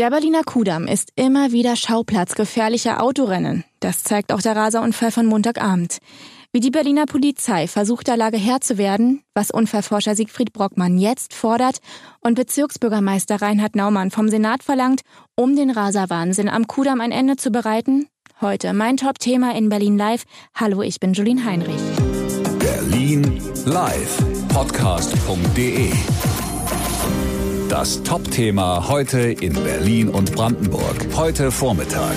Der Berliner Kudamm ist immer wieder Schauplatz gefährlicher Autorennen. Das zeigt auch der Raserunfall von Montagabend. Wie die Berliner Polizei versucht, der Lage Herr zu werden, was Unfallforscher Siegfried Brockmann jetzt fordert und Bezirksbürgermeister Reinhard Naumann vom Senat verlangt, um den Raserwahnsinn am Kudamm ein Ende zu bereiten. Heute mein Top-Thema in Berlin Live. Hallo, ich bin Julien Heinrich. Berlin Live, podcast.de das Top-Thema heute in Berlin und Brandenburg. Heute Vormittag.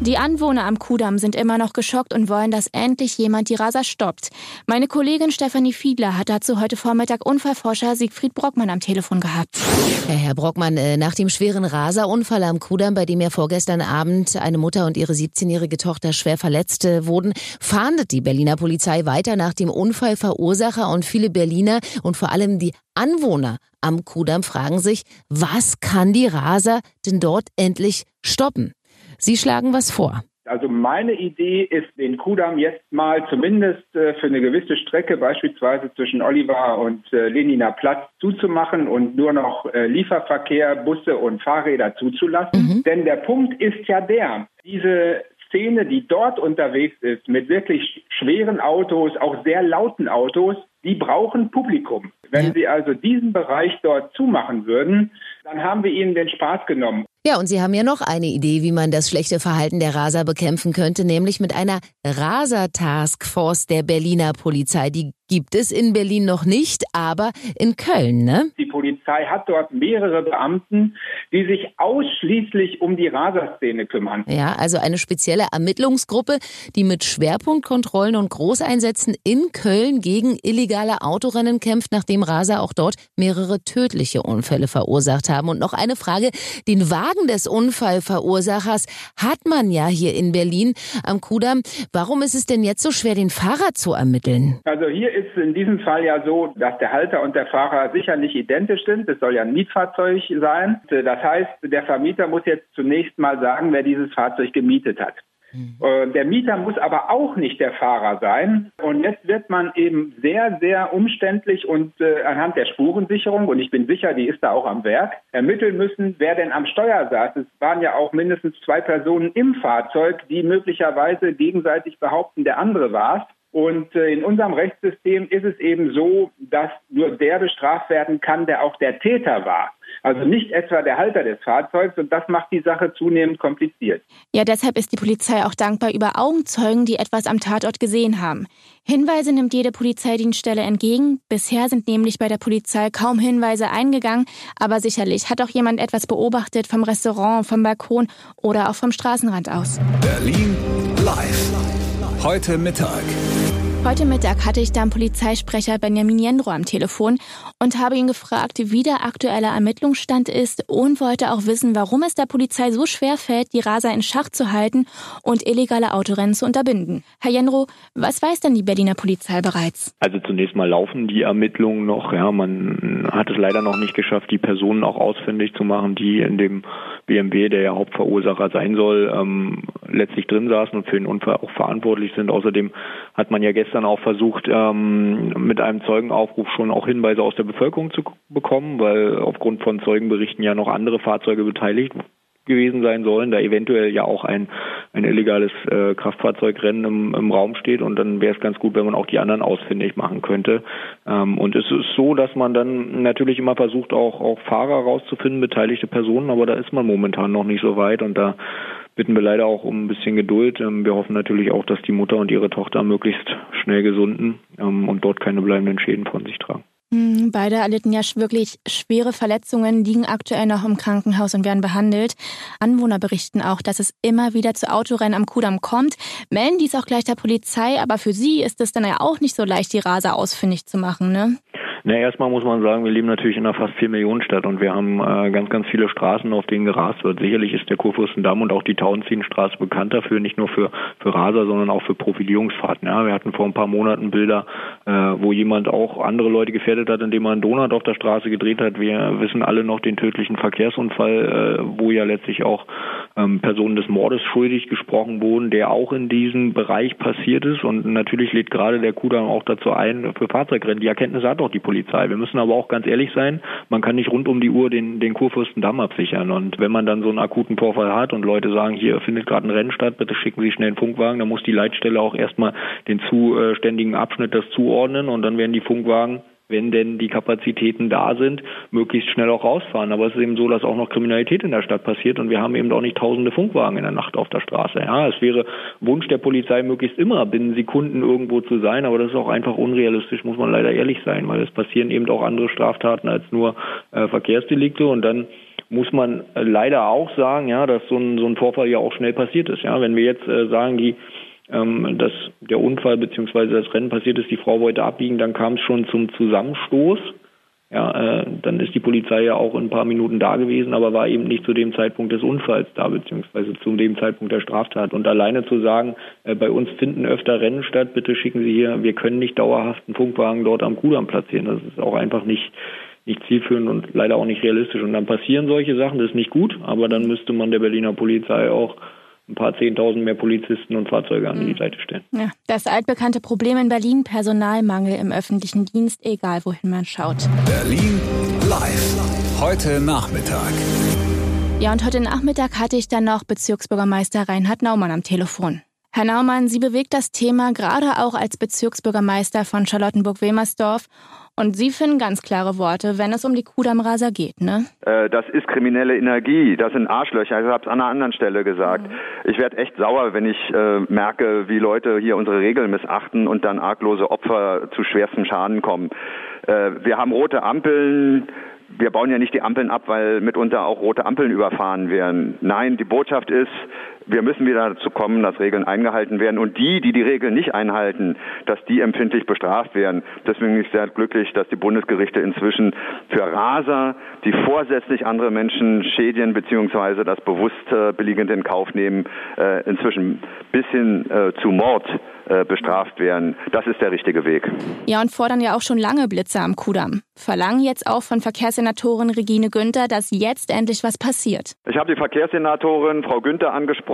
Die Anwohner am Kudamm sind immer noch geschockt und wollen, dass endlich jemand die Raser stoppt. Meine Kollegin Stefanie Fiedler hat dazu heute Vormittag Unfallforscher Siegfried Brockmann am Telefon gehabt. Ja, Herr Brockmann, äh, nach dem schweren Raserunfall am Kudamm, bei dem ja vorgestern Abend eine Mutter und ihre 17-jährige Tochter schwer verletzt wurden, fahndet die Berliner Polizei weiter nach dem Unfallverursacher und viele Berliner und vor allem die Anwohner am Kudamm fragen sich, was kann die Raser denn dort endlich stoppen? Sie schlagen was vor. Also meine Idee ist, den Kudamm jetzt mal zumindest äh, für eine gewisse Strecke, beispielsweise zwischen Oliver und äh, Leniner Platz, zuzumachen und nur noch äh, Lieferverkehr, Busse und Fahrräder zuzulassen. Mhm. Denn der Punkt ist ja der, diese Szene, die dort unterwegs ist, mit wirklich schweren Autos, auch sehr lauten Autos, die brauchen Publikum. Wenn ja. Sie also diesen Bereich dort zumachen würden, dann haben wir Ihnen den Spaß genommen. Ja, und Sie haben ja noch eine Idee, wie man das schlechte Verhalten der Raser bekämpfen könnte, nämlich mit einer Raser-Taskforce der Berliner Polizei. Die gibt es in Berlin noch nicht, aber in Köln, ne? Die Polizei hat dort mehrere Beamten, die sich ausschließlich um die Raserszene kümmern. Ja, also eine spezielle Ermittlungsgruppe, die mit Schwerpunktkontrollen und Großeinsätzen in Köln gegen illegale Autorennen kämpft, nachdem Raser auch dort mehrere tödliche Unfälle verursacht haben. Und noch eine Frage, den Wagen des Unfallverursachers hat man ja hier in Berlin am Kudamm. Warum ist es denn jetzt so schwer, den Fahrer zu ermitteln? Also hier ist in diesem Fall ja so, dass der Halter und der Fahrer sicher nicht identisch sind. Es soll ja ein Mietfahrzeug sein. Das heißt, der Vermieter muss jetzt zunächst mal sagen, wer dieses Fahrzeug gemietet hat. Mhm. Der Mieter muss aber auch nicht der Fahrer sein. Und jetzt wird man eben sehr, sehr umständlich und äh, anhand der Spurensicherung, und ich bin sicher, die ist da auch am Werk, ermitteln müssen, wer denn am Steuer saß. Es waren ja auch mindestens zwei Personen im Fahrzeug, die möglicherweise gegenseitig behaupten, der andere war es. Und äh, in unserem Rechtssystem ist es eben so, dass nur der bestraft werden kann, der auch der Täter war. Also nicht etwa der Halter des Fahrzeugs und das macht die Sache zunehmend kompliziert. Ja, deshalb ist die Polizei auch dankbar über Augenzeugen, die etwas am Tatort gesehen haben. Hinweise nimmt jede Polizeidienststelle entgegen. Bisher sind nämlich bei der Polizei kaum Hinweise eingegangen, aber sicherlich hat auch jemand etwas beobachtet vom Restaurant, vom Balkon oder auch vom Straßenrand aus. Berlin live. Heute Mittag. Heute Mittag hatte ich dann Polizeisprecher Benjamin Jendro am Telefon und habe ihn gefragt, wie der aktuelle Ermittlungsstand ist und wollte auch wissen, warum es der Polizei so schwer fällt, die Raser in Schach zu halten und illegale Autorennen zu unterbinden. Herr Jendro, was weiß denn die Berliner Polizei bereits? Also zunächst mal laufen die Ermittlungen noch. Ja, man hat es leider noch nicht geschafft, die Personen auch ausfindig zu machen, die in dem BMW, der ja Hauptverursacher sein soll, ähm, letztlich drin saßen und für den Unfall auch verantwortlich sind. Außerdem hat man ja gestern auch versucht, ähm, mit einem Zeugenaufruf schon auch Hinweise aus der Bevölkerung zu bekommen, weil aufgrund von Zeugenberichten ja noch andere Fahrzeuge beteiligt gewesen sein sollen, da eventuell ja auch ein, ein illegales äh, Kraftfahrzeugrennen im, im Raum steht und dann wäre es ganz gut, wenn man auch die anderen ausfindig machen könnte. Ähm, und es ist so, dass man dann natürlich immer versucht, auch, auch Fahrer rauszufinden, beteiligte Personen, aber da ist man momentan noch nicht so weit und da bitten wir leider auch um ein bisschen Geduld. Ähm, wir hoffen natürlich auch, dass die Mutter und ihre Tochter möglichst schnell gesunden ähm, und dort keine bleibenden Schäden von sich tragen. Hm, beide erlitten ja wirklich schwere Verletzungen, liegen aktuell noch im Krankenhaus und werden behandelt. Anwohner berichten auch, dass es immer wieder zu Autorennen am Kudamm kommt, melden dies auch gleich der Polizei, aber für sie ist es dann ja auch nicht so leicht, die Raser ausfindig zu machen, ne? Na, erstmal muss man sagen, wir leben natürlich in einer fast vier Millionen Stadt und wir haben äh, ganz, ganz viele Straßen, auf denen gerast wird. Sicherlich ist der Kurfürstendamm und auch die Tauentzienstraße bekannt dafür, nicht nur für, für Raser, sondern auch für Profilierungsfahrten. Ja, wir hatten vor ein paar Monaten Bilder, äh, wo jemand auch andere Leute gefährdet hat, indem er einen Donut auf der Straße gedreht hat. Wir wissen alle noch den tödlichen Verkehrsunfall, äh, wo ja letztlich auch ähm, Personen des Mordes schuldig gesprochen wurden, der auch in diesem Bereich passiert ist. Und natürlich lädt gerade der Kudamm auch dazu ein, für Fahrzeugrennen. Die Erkenntnisse hat auch die Polizei. Wir müssen aber auch ganz ehrlich sein, man kann nicht rund um die Uhr den, den Kurfürstendamm absichern. Und wenn man dann so einen akuten Vorfall hat und Leute sagen, hier findet gerade ein Rennen statt, bitte schicken Sie schnell einen Funkwagen, dann muss die Leitstelle auch erstmal den zuständigen Abschnitt das zuordnen und dann werden die Funkwagen wenn denn die Kapazitäten da sind, möglichst schnell auch rausfahren. Aber es ist eben so, dass auch noch Kriminalität in der Stadt passiert und wir haben eben auch nicht tausende Funkwagen in der Nacht auf der Straße. Ja, es wäre Wunsch der Polizei, möglichst immer binnen Sekunden irgendwo zu sein, aber das ist auch einfach unrealistisch, muss man leider ehrlich sein, weil es passieren eben auch andere Straftaten als nur äh, Verkehrsdelikte und dann muss man leider auch sagen, ja, dass so ein, so ein Vorfall ja auch schnell passiert ist. Ja, wenn wir jetzt äh, sagen, die ähm, dass der Unfall bzw. das Rennen passiert ist, die Frau wollte abbiegen, dann kam es schon zum Zusammenstoß. Ja, äh, dann ist die Polizei ja auch in ein paar Minuten da gewesen, aber war eben nicht zu dem Zeitpunkt des Unfalls da, beziehungsweise zu dem Zeitpunkt der Straftat. Und alleine zu sagen, äh, bei uns finden öfter Rennen statt, bitte schicken Sie hier, wir können nicht dauerhaft einen Funkwagen dort am Kudamm platzieren. Das ist auch einfach nicht, nicht zielführend und leider auch nicht realistisch. Und dann passieren solche Sachen, das ist nicht gut, aber dann müsste man der Berliner Polizei auch ein paar Zehntausend mehr Polizisten und Fahrzeuge an die mhm. Seite stellen. Ja, das altbekannte Problem in Berlin, Personalmangel im öffentlichen Dienst, egal wohin man schaut. Berlin live. Heute Nachmittag. Ja, und heute Nachmittag hatte ich dann noch Bezirksbürgermeister Reinhard Naumann am Telefon. Herr Naumann, Sie bewegt das Thema gerade auch als Bezirksbürgermeister von Charlottenburg-Wemersdorf. Und Sie finden ganz klare Worte, wenn es um die Kudamraser geht, ne? Äh, das ist kriminelle Energie, das sind Arschlöcher. Ich habe es an einer anderen Stelle gesagt. Mhm. Ich werde echt sauer, wenn ich äh, merke, wie Leute hier unsere Regeln missachten und dann arglose Opfer zu schwerstem Schaden kommen. Äh, wir haben rote Ampeln wir bauen ja nicht die Ampeln ab, weil mitunter auch rote Ampeln überfahren werden. Nein, die Botschaft ist, wir müssen wieder dazu kommen, dass Regeln eingehalten werden und die, die die Regeln nicht einhalten, dass die empfindlich bestraft werden. Deswegen bin ich sehr glücklich, dass die Bundesgerichte inzwischen für Raser, die vorsätzlich andere Menschen schädigen bzw. das bewusst äh, billigend in Kauf nehmen, äh, inzwischen bis hin äh, zu Mord äh, bestraft werden. Das ist der richtige Weg. Ja, und fordern ja auch schon lange Blitze am Kudamm. Verlangen jetzt auch von Verkehrssenatorin Regine Günther, dass jetzt endlich was passiert. Ich habe die Verkehrssenatorin Frau Günther angesprochen,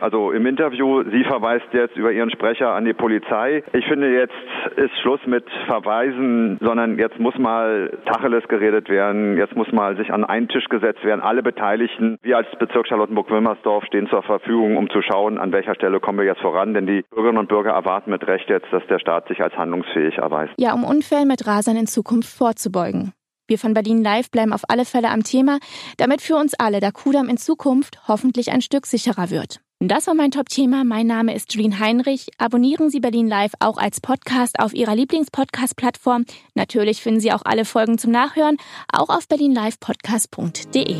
also im Interview. Sie verweist jetzt über ihren Sprecher an die Polizei. Ich finde, jetzt ist Schluss mit Verweisen, sondern jetzt muss mal Tacheles geredet werden. Jetzt muss mal sich an einen Tisch gesetzt werden. Alle Beteiligten, wir als Bezirk Charlottenburg-Wilmersdorf stehen zur Verfügung, um zu schauen, an welcher Stelle kommen wir jetzt voran. Denn die Bürgerinnen und und Bürger erwarten mit Recht jetzt, dass der Staat sich als handlungsfähig erweist. Ja, um Unfällen mit Rasern in Zukunft vorzubeugen. Wir von Berlin Live bleiben auf alle Fälle am Thema, damit für uns alle der Kudamm in Zukunft hoffentlich ein Stück sicherer wird. Das war mein Top-Thema. Mein Name ist Julien Heinrich. Abonnieren Sie Berlin Live auch als Podcast auf Ihrer Lieblingspodcast-Plattform. Natürlich finden Sie auch alle Folgen zum Nachhören, auch auf berlinlivepodcast.de.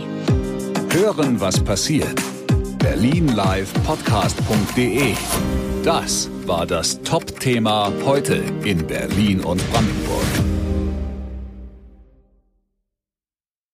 Hören, was passiert. berlinlivepodcast.de Das war das Top-Thema heute in Berlin und Brandenburg.